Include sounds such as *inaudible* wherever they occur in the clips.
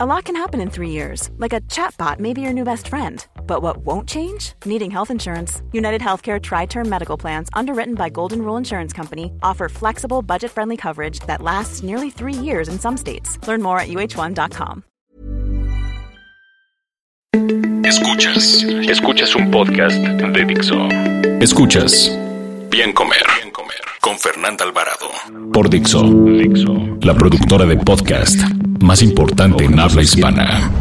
A lot can happen in three years, like a chatbot may be your new best friend. But what won't change? Needing health insurance. United Healthcare Tri Term Medical Plans, underwritten by Golden Rule Insurance Company, offer flexible, budget friendly coverage that lasts nearly three years in some states. Learn more at uh1.com. Escuchas. Escuchas un podcast de Dixo. Escuchas. Bien comer. Bien comer. Con Fernanda Alvarado. Por Dixo. Dixo. La productora de podcast más importante en habla hispana.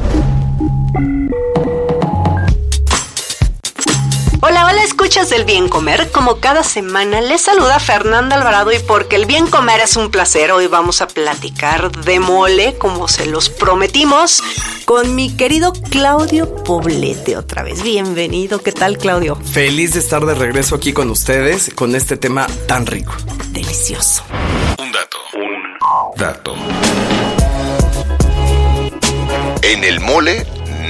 Hola, hola, escuchas del bien comer. Como cada semana, les saluda Fernanda Alvarado y porque el bien comer es un placer, hoy vamos a platicar de mole, como se los prometimos, con mi querido Claudio Poblete otra vez. Bienvenido, ¿qué tal, Claudio? Feliz de estar de regreso aquí con ustedes con este tema tan rico. Delicioso. Un dato. Un dato. En el mole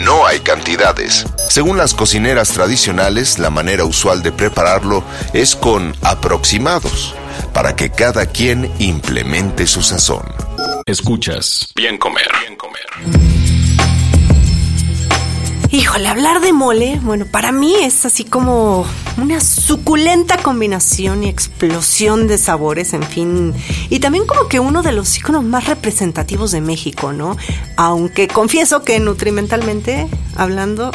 no hay cantidades. Según las cocineras tradicionales, la manera usual de prepararlo es con aproximados, para que cada quien implemente su sazón. Escuchas. Bien comer. Bien comer. Híjole, hablar de mole, bueno, para mí es así como una suculenta combinación y explosión de sabores, en fin, y también como que uno de los iconos más representativos de México, ¿no? Aunque confieso que nutrimentalmente hablando,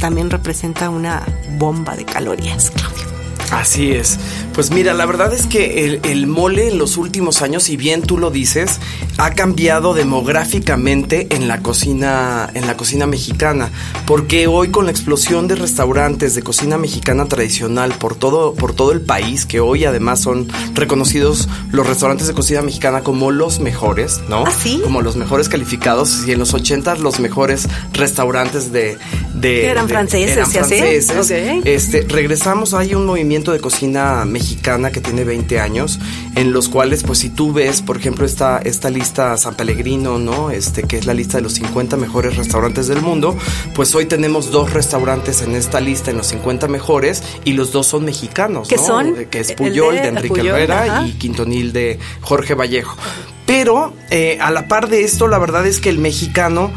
también representa una bomba de calorías, Claudio. Así es. Pues mira, la verdad es que el, el, mole en los últimos años, si bien tú lo dices, ha cambiado demográficamente en la cocina, en la cocina mexicana. Porque hoy con la explosión de restaurantes de cocina mexicana tradicional por todo, por todo el país, que hoy además son reconocidos los restaurantes de cocina mexicana como los mejores, ¿no? ¿Ah, sí? Como los mejores calificados. Y en los 80 los mejores restaurantes de. de eran de- franceses, eran ¿sí franceses. Ok. Este, regresamos, hay un movimiento de cocina mexicana que tiene 20 años, en los cuales, pues si tú ves, por ejemplo, esta, esta lista San Pellegrino, ¿no? Este, que es la lista de los 50 mejores restaurantes del mundo, pues hoy tenemos dos restaurantes en esta lista, en los 50 mejores, y los dos son mexicanos, ¿Qué ¿no? son? Que es Puyol, de de, Enrique Puyol, Herrera, ajá. y Quintonil de Jorge Vallejo. Pero, eh, a la par de esto, la verdad es que el mexicano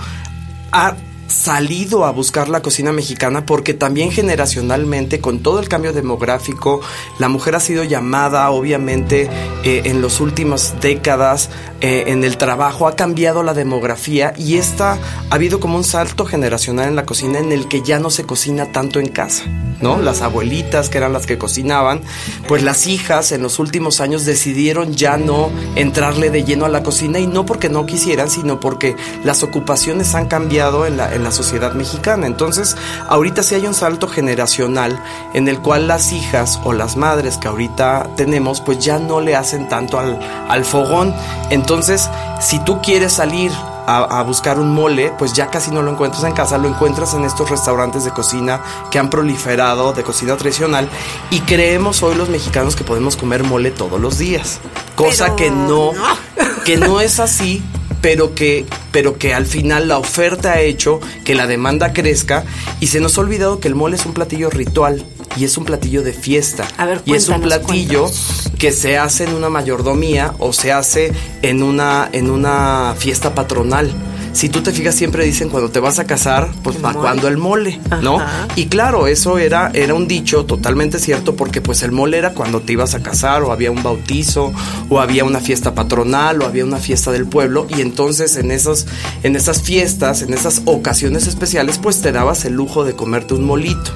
ha salido a buscar la cocina mexicana porque también generacionalmente con todo el cambio demográfico la mujer ha sido llamada obviamente eh, en las últimas décadas eh, en el trabajo ha cambiado la demografía y esta ha habido como un salto generacional en la cocina en el que ya no se cocina tanto en casa ¿no? Las abuelitas que eran las que cocinaban, pues las hijas en los últimos años decidieron ya no entrarle de lleno a la cocina y no porque no quisieran, sino porque las ocupaciones han cambiado en la, en la sociedad mexicana. Entonces, ahorita sí hay un salto generacional en el cual las hijas o las madres que ahorita tenemos, pues ya no le hacen tanto al, al fogón. Entonces, si tú quieres salir a, a, buscar un mole, pues ya casi no lo encuentras en casa, lo encuentras en estos restaurantes de cocina que han proliferado de cocina tradicional y creemos hoy los mexicanos que podemos comer mole todos los días, cosa Pero que no, no. que no es así. Pero que, pero que al final la oferta ha hecho que la demanda crezca y se nos ha olvidado que el mole es un platillo ritual y es un platillo de fiesta. A ver, y es un platillo cuéntanos. que se hace en una mayordomía o se hace en una, en una fiesta patronal. Si tú te fijas, siempre dicen cuando te vas a casar, pues mole. cuando el mole, ¿no? Ajá. Y claro, eso era, era un dicho totalmente cierto porque pues el mole era cuando te ibas a casar o había un bautizo o había una fiesta patronal o había una fiesta del pueblo y entonces en esos, en esas fiestas, en esas ocasiones especiales, pues te dabas el lujo de comerte un molito.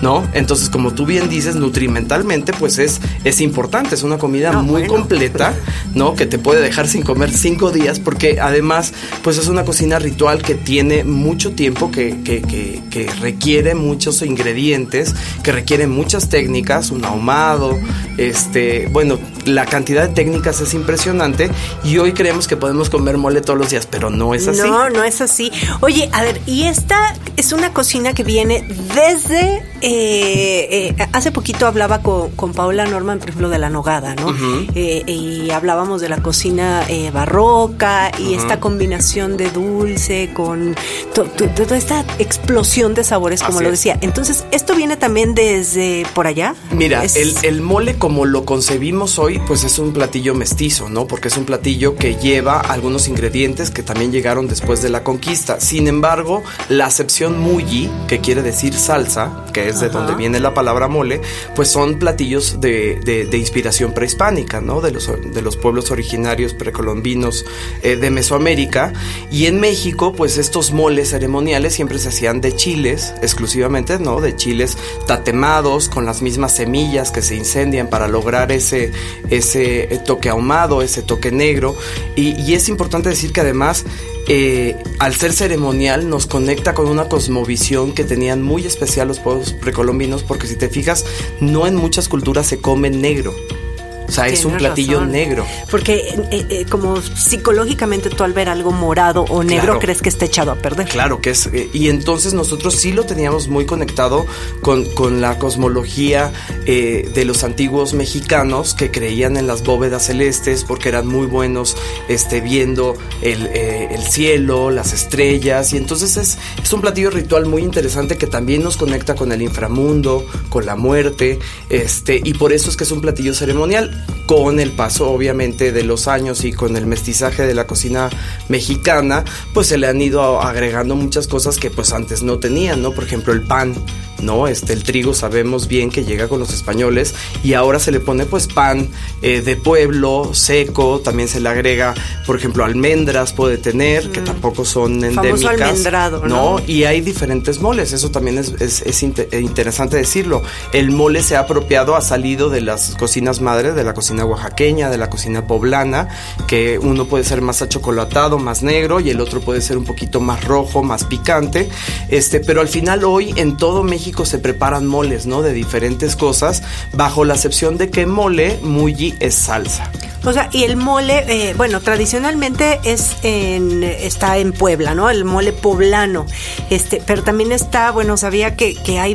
¿No? Entonces, como tú bien dices, nutrimentalmente, pues es, es importante, es una comida No, muy bueno. completa, ¿no? Que te puede dejar sin comer cinco días, porque además, pues es una ritual que tiene mucho tiempo, que, que, que, que requiere muchos ingredientes, que requiere muchas técnicas, un ahumado, este, bueno, la cantidad de técnicas es impresionante y hoy creemos que podemos comer mole todos los días, pero no es así. No, no es así. Oye, a ver, y esta es una cocina que viene desde. eh, eh, hace poquito hablaba con, con Paola Norman, por ejemplo, de la nogada, ¿no? Eh, y hablábamos de la cocina eh, barroca y esta combinación de dulce con to- to- toda esta explosión de sabores, como Así lo decía. Entonces, ¿esto viene también desde por allá? Mira, Es- el, el mole como lo concebimos hoy pues es un platillo mestizo, ¿no? Porque es un platillo que lleva algunos ingredientes que también llegaron después de la conquista. Sin embargo, la acepción mulli, que quiere decir salsa, que es de donde viene la palabra mole, pues son platillos de, de, inspiración prehispánica, ¿no? De los, de los pueblos originarios precolombinos eh, de Mesoamérica. Y en México, pues estos moles ceremoniales siempre se hacían de chiles, exclusivamente, ¿no? De chiles tatemados, con las mismas semillas que se incendian para lograr ese, ese eh, toque ahumado, ese toque negro. Y, es importante decir que además eh, al ser ceremonial nos conecta con una cosmovisión que tenían muy especial los pueblos precolombinos porque si te fijas no en muchas culturas se come negro o sea, es un platillo negro. Porque eh, eh, como psicológicamente tú al ver algo morado o negro crees que está echado a perder. Claro que es. Eh, y entonces nosotros sí lo teníamos muy conectado con, con la cosmología de los antiguos mexicanos que creían en las bóvedas celestes porque eran muy buenos este, viendo el, el cielo, las estrellas. Y entonces es, es un platillo ritual muy interesante que también nos conecta con el inframundo, con la muerte. Este, y por eso es que es un platillo ceremonial con el paso obviamente de los años y con el mestizaje de la cocina mexicana, pues se le han ido agregando muchas cosas que pues antes no tenían, ¿no? Por ejemplo, el pan ¿no? Este, el trigo sabemos bien que llega con los españoles y ahora se le pone pues pan eh, de pueblo, seco, también se le agrega, por ejemplo, almendras puede tener, que mm. tampoco son endémicas. Famoso almendrado, ¿no? Y hay diferentes moles, eso también es, es, interesante decirlo. El mole se ha apropiado, ha salido de las cocinas madres, de la cocina oaxaqueña, de la cocina poblana, que uno puede ser más achocolatado, más negro y el otro puede ser un poquito más rojo, más picante, este, pero al final hoy en todo México se preparan moles, ¿no? De diferentes cosas, bajo la acepción de que mole, mulli es salsa. O sea, y el mole, eh, bueno, tradicionalmente es en, está en Puebla, ¿no? El mole poblano. Este, pero también está, bueno, sabía que, que hay,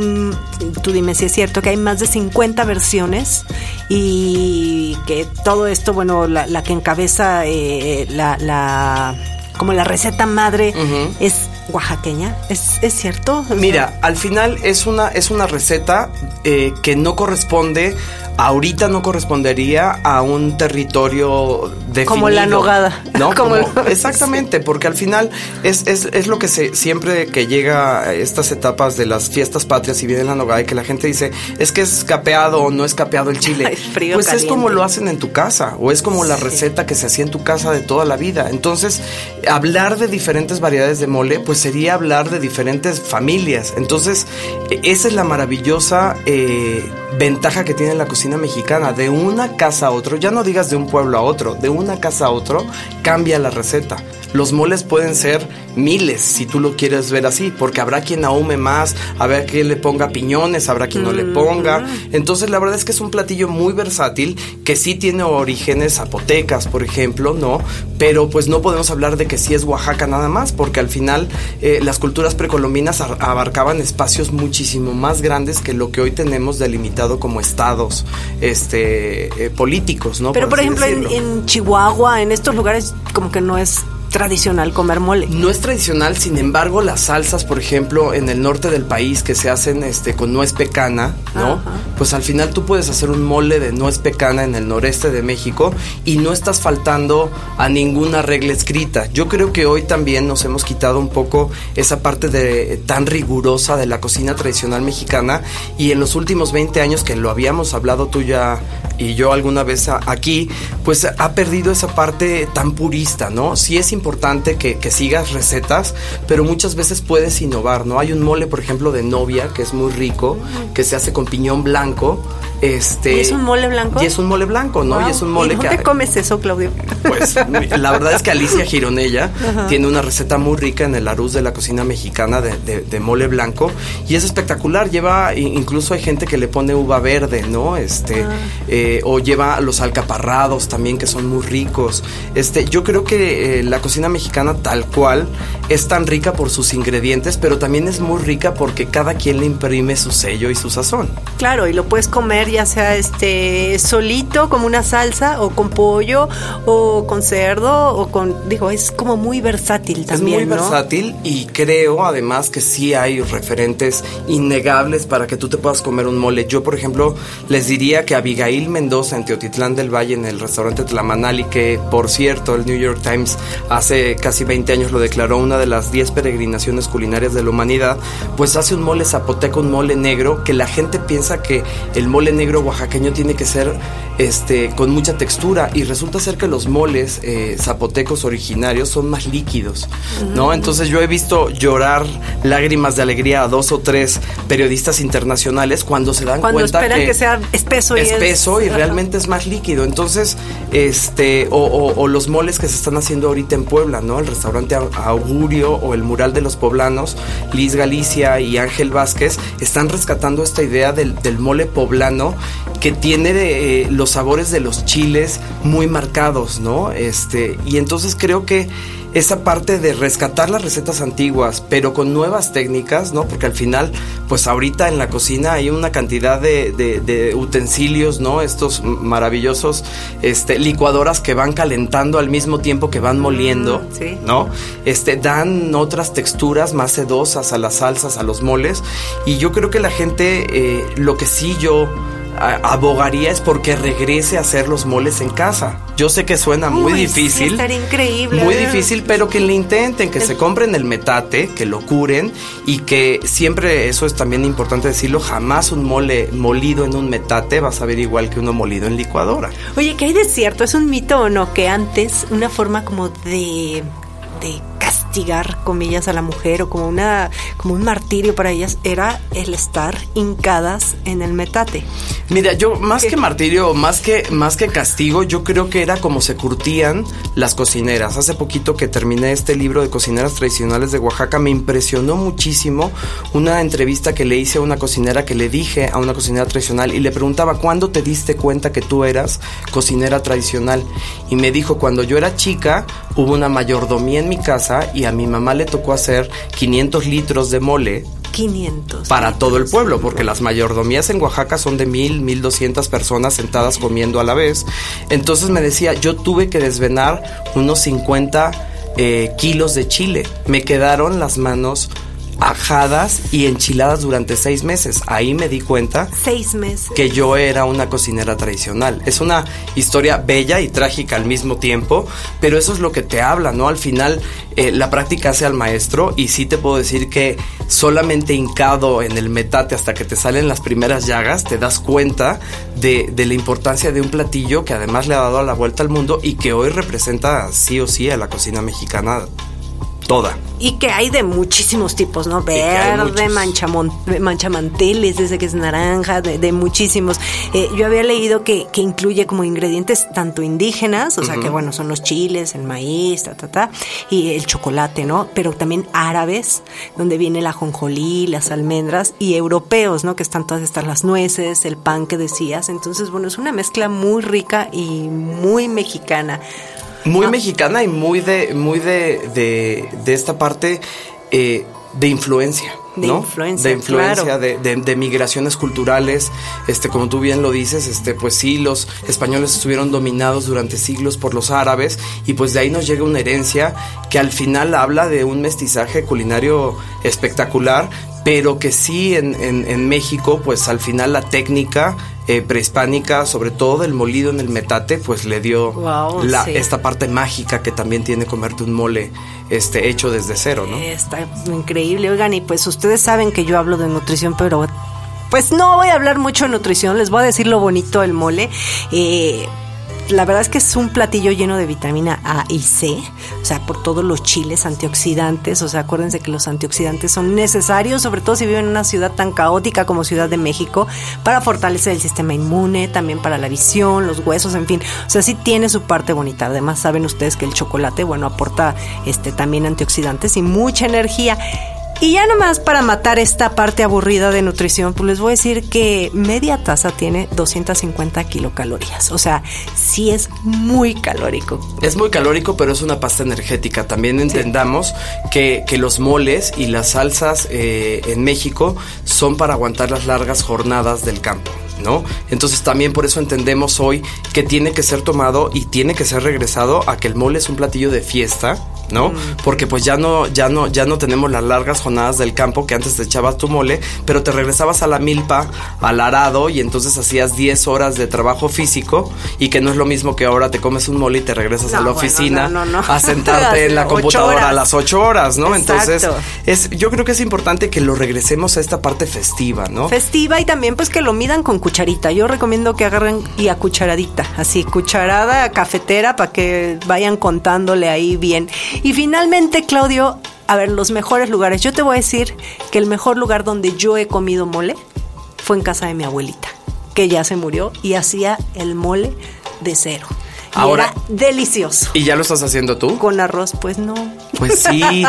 tú dime si es cierto, que hay más de 50 versiones y que todo esto, bueno, la, que encabeza eh, la, la, como la receta madre es oaxaqueña. ¿Es, ¿Es, cierto? Mira, al final es una, es una receta eh, que no corresponde ahorita no correspondería a un territorio definido. Como la nogada. ¿No? *laughs* Como, exactamente, porque al final es, es, es, lo que se, siempre que llega a estas etapas de las fiestas patrias y viene la nogada y que la gente dice, es que es capeado o no es capeado el chile. *laughs* pues es como lo hacen en tu casa o es como la receta que se hacía en tu casa de toda la vida. Entonces, hablar de diferentes variedades de mole, pues sería hablar de diferentes familias. Entonces, e, esa es la maravillosa eh, ventaja que tiene la cocina mexicana, de una casa a otro, ya no digas de un pueblo a otro, de una casa a otro, cambia la receta. Los moles pueden ser miles, si tú lo quieres ver así, porque habrá quien ahume más, habrá quien le ponga piñones, habrá quien no le ponga. Mm. Entonces, la verdad es que es un platillo muy versátil, que sí tiene orígenes zapotecas, por ejemplo, ¿no? Pero pues no podemos hablar de que sí es Oaxaca nada más, porque al final eh, las culturas precolombinas abarcaban espacios muchísimo más grandes que lo que hoy tenemos delimitado como estados este, eh, políticos, ¿no? Pero por, ejemplo, en, Chihuahua, en estos lugares, como que no es tradicional comer mole. No es tradicional, sin embargo, las salsas, por ejemplo, en el norte del país que se hacen este con nuez pecana, ¿no? Pues al final tú puedes hacer un mole de nuez pecana en el noreste de México y no estás faltando a ninguna regla escrita. Yo creo que hoy también nos hemos quitado un poco esa parte de tan rigurosa de la cocina tradicional mexicana y en los últimos 20 años que lo habíamos hablado tú ya y yo alguna vez aquí, pues ha perdido esa parte tan purista, ¿no? Sí es importante que, sigas recetas, pero muchas veces puedes innovar, ¿no? Hay un mole, por ejemplo, de novia que es muy rico, que se hace con piñón blanco. Este, ¿Y es un mole blanco? Y es un mole blanco, ¿no? Y es un mole ¿Y dónde que... comes eso, Claudio? Pues la verdad es que Alicia Gironella tiene una receta muy rica en el arroz de la cocina mexicana de, mole blanco y es espectacular. Lleva, incluso hay gente que le pone uva verde, ¿no? Este, ah. eh, o lleva los alcaparrados también que son muy ricos. Este, yo creo que eh, la cocina cocina mexicana tal cual es tan rica por sus ingredientes, pero también es muy rica porque cada quien le imprime su sello y su sazón. Claro, y lo puedes comer ya sea este solito como una salsa o con pollo o con cerdo o con digo, es como muy versátil también, Es muy versátil y creo además que sí hay referentes innegables para que tú te puedas comer un mole. Yo, por ejemplo, les diría que Abigail Mendoza en Teotitlán del Valle en el restaurante Tlamanali que por cierto, el New York Times hace casi 20 años lo declaró una de las 10 peregrinaciones culinarias de la humanidad, pues hace un mole zapoteco, un mole negro, que la gente piensa que el mole negro oaxaqueño tiene que ser este, con mucha textura y resulta ser que los moles eh, zapotecos originarios son más líquidos, ¿no? Mm. Entonces yo he visto llorar lágrimas de alegría a dos o tres periodistas internacionales cuando se dan cuando cuenta esperan que, sea espeso y espeso y realmente es más líquido. Entonces, este, o, los moles que se están haciendo ahorita en Puebla, ¿no? El restaurante Augurio o el mural de los poblanos, Liz Galicia y Ángel Vázquez están rescatando esta idea del, mole poblano que tiene de, eh, los sabores de los chiles muy marcados, ¿no? Este, y entonces creo que esa parte de rescatar las recetas antiguas, pero con nuevas técnicas, ¿no? Porque al final, pues ahorita en la cocina hay una cantidad de, utensilios, ¿no? Estos maravillosos este, licuadoras que van calentando al mismo tiempo que van moliendo, ¿no? Este, dan otras texturas más sedosas a las salsas, a los moles. Y yo creo que la gente, eh, lo que sí yo abogaría es porque regrese a hacer los moles en casa. Yo sé que suena muy difícil. increíble. Muy difícil, pero que le intenten, que se compren el metate, que lo curen y que siempre, eso es también importante decirlo, jamás un mole molido en un metate va a saber igual que uno molido en licuadora. Oye, ¿qué hay de cierto? ¿Es un mito o no? Que antes una forma como de de castigar comillas a la mujer o como una como un martirio para ellas era el estar hincadas en el metate. Mira, yo más que martirio, más que más que castigo, yo creo que era como se curtían las cocineras. Hace poquito que terminé este libro de cocineras tradicionales de Oaxaca me impresionó muchísimo una entrevista que le hice a una cocinera que le dije a una cocinera tradicional y le preguntaba ¿cuándo te diste cuenta que tú eras cocinera tradicional? Y me dijo cuando yo era chica hubo una mayordomía en mi casa y a mi mamá le tocó hacer 500 litros de mole 500. Para todo el pueblo, porque las mayordomías en Oaxaca son de mil, mil doscientas personas sentadas comiendo a la vez. Entonces me decía, yo tuve que desvenar unos 50 eh, kilos de chile. Me quedaron las manos ajadas y enchiladas durante seis meses. Ahí me di cuenta. Seis meses. Que yo era una cocinera tradicional. Es una historia bella y trágica al mismo tiempo, pero eso es lo que te habla, ¿no? Al final, eh, la práctica hace al maestro y sí te puedo decir que solamente hincado en el metate hasta que te salen las primeras llagas, te das cuenta de, de la importancia de un platillo que además le ha dado la vuelta al mundo y que hoy representa sí o sí a la cocina mexicana toda. Y que hay de muchísimos tipos, ¿no? Verde, manchamanteles, desde que es naranja, de, muchísimos. Eh, yo había leído que, que, incluye como ingredientes tanto indígenas, o sea, que bueno, son los chiles, el maíz, ta, ta, ta, y el chocolate, ¿no? Pero también árabes, donde viene la jonjolí, las almendras, y europeos, ¿no? Que están todas estas, las nueces, el pan que decías. Entonces, bueno, es una mezcla muy rica y muy mexicana. Muy ah. mexicana y muy de, muy de, de, esta parte eh, de influencia. De influencia, de influencia, de, de, migraciones culturales, este, como tú bien lo dices, este, pues sí, los españoles estuvieron dominados durante siglos por los árabes y pues de ahí nos llega una herencia que al final habla de un mestizaje culinario espectacular, pero que sí en, en, México, pues al final la técnica eh, prehispánica, sobre todo del molido en el metate, pues le dio la, esta parte mágica que también tiene comerte un mole este, hecho desde cero, ¿no? Está increíble, oigan, y pues ustedes saben que yo hablo de nutrición, pero pues no voy a hablar mucho de nutrición, les voy a decir lo bonito del mole. Eh, la verdad es que es un platillo lleno de vitamina A y C, o sea, por todos los chiles antioxidantes, o sea, acuérdense que los antioxidantes son necesarios, sobre todo si viven en una ciudad tan caótica como Ciudad de México, para fortalecer el sistema inmune, también para la visión, los huesos, en fin, o sea, sí tiene su parte bonita. Además, saben ustedes que el chocolate, bueno, aporta este también antioxidantes y mucha energía. Y ya nomás para matar esta parte aburrida de nutrición, pues les voy a decir que media taza tiene 250 kilocalorías. O sea, sí es muy calórico. Es muy calórico, pero es una pasta energética. También entendamos que, los moles y las salsas eh, en México son para aguantar las largas jornadas del campo. ¿no? Entonces también por eso entendemos hoy que tiene que ser tomado y tiene que ser regresado a que el mole es un platillo de fiesta ¿no? Mm. Porque pues ya no, ya no, ya no tenemos las largas jornadas del campo que antes te echabas tu mole, pero te regresabas a la milpa, al arado, y entonces hacías 10 horas de trabajo físico, y que no es lo mismo que ahora te comes un mole y te regresas a la oficina a sentarte *laughs* en la computadora a las 8 horas, ¿no? Entonces, es, yo creo que es importante que lo regresemos a esta parte festiva, ¿no? Festiva y también pues que lo midan con cucharita. Yo recomiendo que agarren y a cucharadita, así, cucharada cafetera para que vayan contándole ahí bien. Y finalmente, Claudio, a ver, los mejores lugares. Yo te voy a decir que el mejor lugar donde yo he comido mole fue en casa de mi abuelita, que ya se murió y hacía el mole de cero. Ahora, era delicioso. ¿Y ya lo estás haciendo tú? Con arroz, pues no. Pues sí,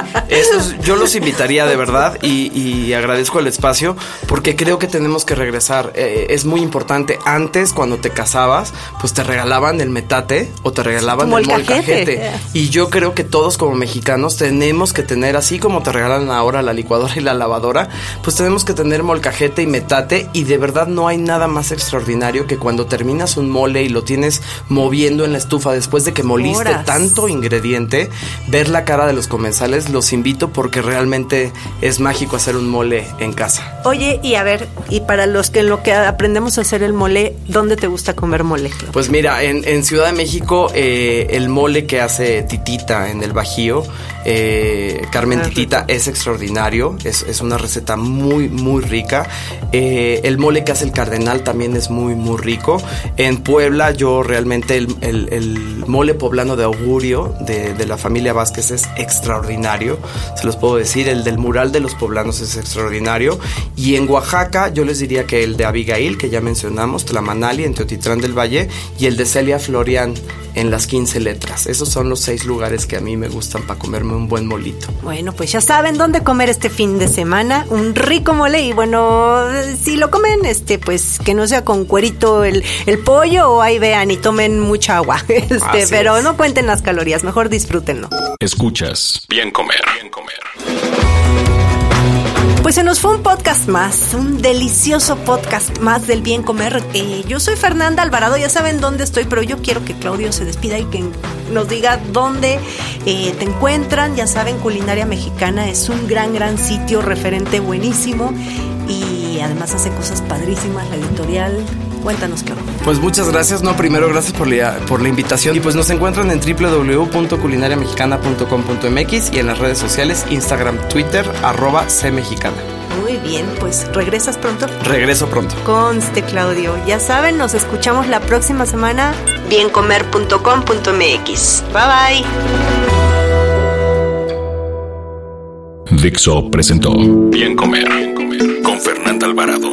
yo los invitaría de verdad y, agradezco el espacio porque creo que tenemos que regresar. Eh, es muy importante. Antes, cuando te casabas, pues te regalaban el metate o te regalaban el molcajete. Y yo creo que todos como mexicanos tenemos que tener, así como te regalan ahora la licuadora y la lavadora, pues tenemos que tener molcajete y metate y de verdad no hay nada más extraordinario que cuando terminas un mole y lo tienes moviendo en la estufa después de que moliste tanto ingrediente, ver la cara de los comensales, los invito porque realmente es mágico hacer un mole en casa. Oye, y a ver, y para los que en lo que aprendemos a hacer el mole, ¿dónde te gusta comer mole? Pues mira, en, Ciudad de México, eh, el mole que hace Titita en el Bajío, eh, Carmen ah, Titita, es extraordinario, es, una receta muy, muy rica. Eh, el mole que hace el Cardenal también es muy, muy rico. En Puebla, yo realmente el el, mole poblano de augurio de, la familia Vázquez es extraordinario, se los puedo decir, el del mural de los poblanos es extraordinario. Y en Oaxaca yo les diría que el de Abigail, que ya mencionamos, Tlamanali en Teotitlán del Valle, y el de Celia Florian en las 15 letras. Esos son los seis lugares que a mí me gustan para un buen molito. Bueno, pues ya saben dónde comer este fin de semana, un rico mole y bueno, si lo comen, este, pues que no sea con cuerito el, el pollo o ahí vean y tomen mucha agua, *laughs* este, pero no cuenten las calorías, mejor disfrútenlo. Escuchas, bien comer, bien comer. Pues se nos fue un podcast más, un delicioso podcast más del bien comer. Eh, yo soy Fernanda Alvarado, ya saben dónde estoy, pero yo quiero que Claudio se despida y que nos diga dónde eh, te encuentran. Ya saben, Culinaria Mexicana es un gran, gran sitio, referente buenísimo y además hace cosas padrísimas, la editorial Cuéntanos, claro. Pues muchas gracias. No, primero gracias por la, por la invitación. Y pues nos encuentran en www.culinariamexicana.com.mx y en las redes sociales, Instagram, Twitter, arroba cmexicana. Bien, pues ¿regresas pronto? Regreso pronto. Conste, Claudio. Ya saben, nos escuchamos la próxima semana. Biencomer.com.mx. Bye bye. Dixo presentó Bien Comer, Bien Comer con Fernanda Alvarado.